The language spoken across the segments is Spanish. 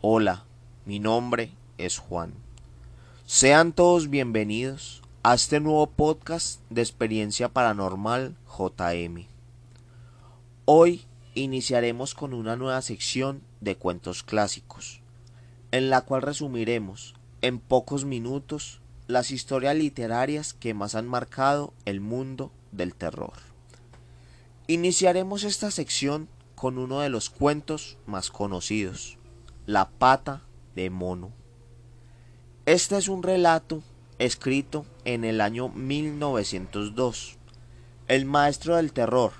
Hola, mi nombre es Juan. Sean todos bienvenidos a este nuevo podcast de experiencia paranormal JM. Hoy iniciaremos con una nueva sección de cuentos clásicos, en la cual resumiremos en pocos minutos las historias literarias que más han marcado el mundo del terror. Iniciaremos esta sección con uno de los cuentos más conocidos, La pata de mono. Este es un relato escrito en el año 1902. El maestro del terror,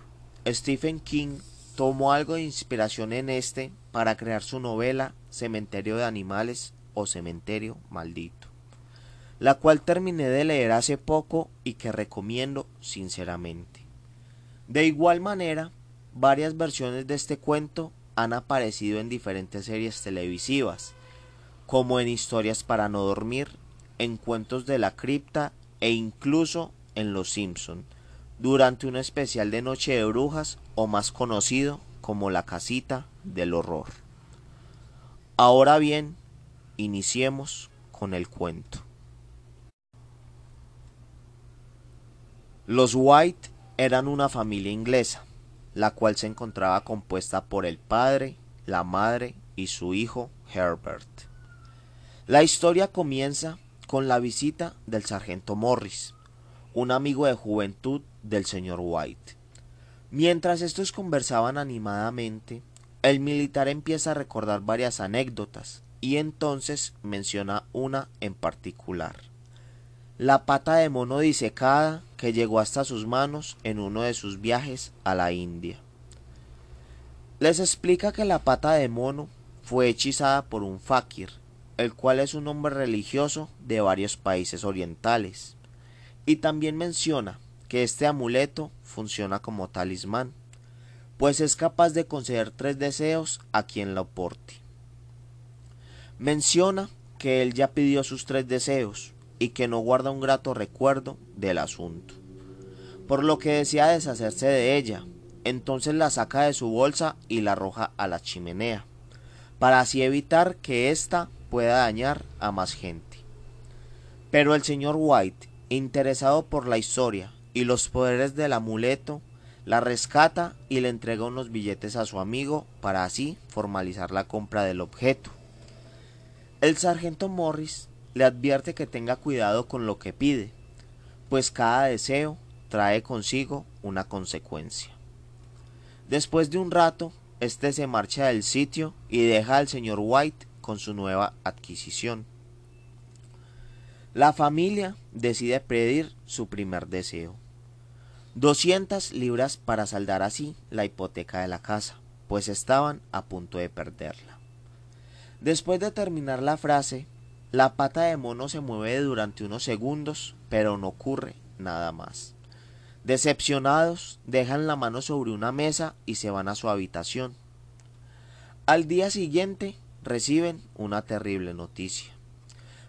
Stephen King, tomó algo de inspiración en este para crear su novela Cementerio de Animales o Cementerio Maldito, la cual terminé de leer hace poco y que recomiendo sinceramente. De igual manera, varias versiones de este cuento han aparecido en diferentes series televisivas, como en Historias para no dormir, en Cuentos de la cripta e incluso en Los Simpson, durante un especial de Noche de Brujas o más conocido como La Casita del Horror. Ahora bien, iniciemos con el cuento. Los White eran una familia inglesa, la cual se encontraba compuesta por el padre, la madre y su hijo Herbert. La historia comienza con la visita del sargento Morris, un amigo de juventud del señor White. Mientras estos conversaban animadamente, el militar empieza a recordar varias anécdotas y entonces menciona una en particular la pata de mono disecada que llegó hasta sus manos en uno de sus viajes a la India. Les explica que la pata de mono fue hechizada por un fakir, el cual es un hombre religioso de varios países orientales, y también menciona que este amuleto funciona como talismán, pues es capaz de conceder tres deseos a quien lo porte. Menciona que él ya pidió sus tres deseos, y que no guarda un grato recuerdo del asunto. Por lo que desea deshacerse de ella, entonces la saca de su bolsa y la arroja a la chimenea, para así evitar que ésta pueda dañar a más gente. Pero el señor White, interesado por la historia y los poderes del amuleto, la rescata y le entrega unos billetes a su amigo para así formalizar la compra del objeto. El sargento Morris le advierte que tenga cuidado con lo que pide, pues cada deseo trae consigo una consecuencia. Después de un rato, éste se marcha del sitio y deja al señor White con su nueva adquisición. La familia decide pedir su primer deseo. 200 libras para saldar así la hipoteca de la casa, pues estaban a punto de perderla. Después de terminar la frase, la pata de mono se mueve durante unos segundos, pero no ocurre nada más. Decepcionados, dejan la mano sobre una mesa y se van a su habitación. Al día siguiente reciben una terrible noticia.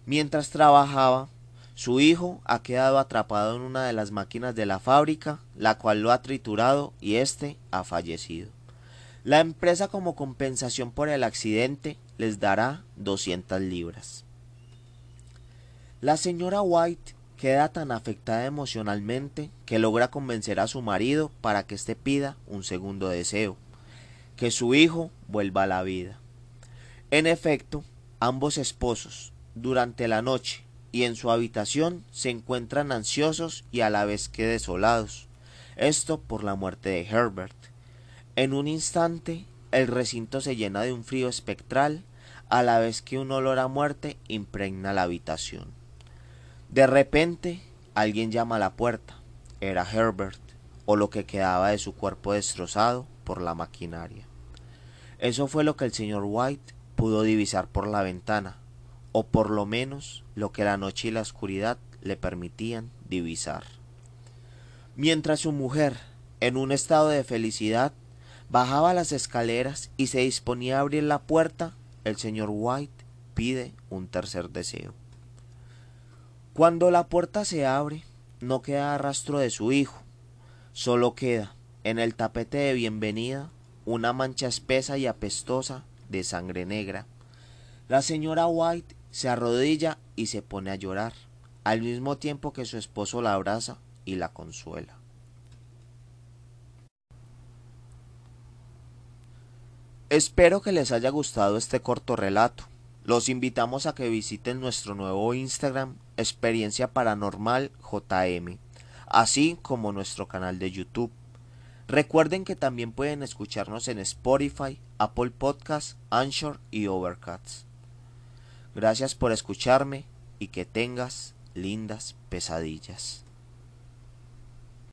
Mientras trabajaba, su hijo ha quedado atrapado en una de las máquinas de la fábrica, la cual lo ha triturado y éste ha fallecido. La empresa como compensación por el accidente les dará 200 libras. La señora White queda tan afectada emocionalmente que logra convencer a su marido para que éste pida un segundo deseo, que su hijo vuelva a la vida. En efecto, ambos esposos, durante la noche y en su habitación, se encuentran ansiosos y a la vez que desolados, esto por la muerte de Herbert. En un instante, el recinto se llena de un frío espectral, a la vez que un olor a muerte impregna la habitación. De repente, alguien llama a la puerta. Era Herbert, o lo que quedaba de su cuerpo destrozado por la maquinaria. Eso fue lo que el señor White pudo divisar por la ventana, o por lo menos lo que la noche y la oscuridad le permitían divisar. Mientras su mujer, en un estado de felicidad, bajaba las escaleras y se disponía a abrir la puerta, el señor White pide un tercer deseo. Cuando la puerta se abre, no queda rastro de su hijo, solo queda, en el tapete de bienvenida, una mancha espesa y apestosa de sangre negra, La señora White se arrodilla y se pone a llorar, al mismo tiempo que su esposo la abraza y la consuela. Espero que les haya gustado este corto relato. Los invitamos a que visiten nuestro nuevo Instagram, Experiencia Paranormal JM, así como nuestro canal de YouTube. Recuerden que también pueden escucharnos en Spotify, Apple Podcasts, Anchor y Overcast. Gracias por escucharme y que tengas lindas pesadillas.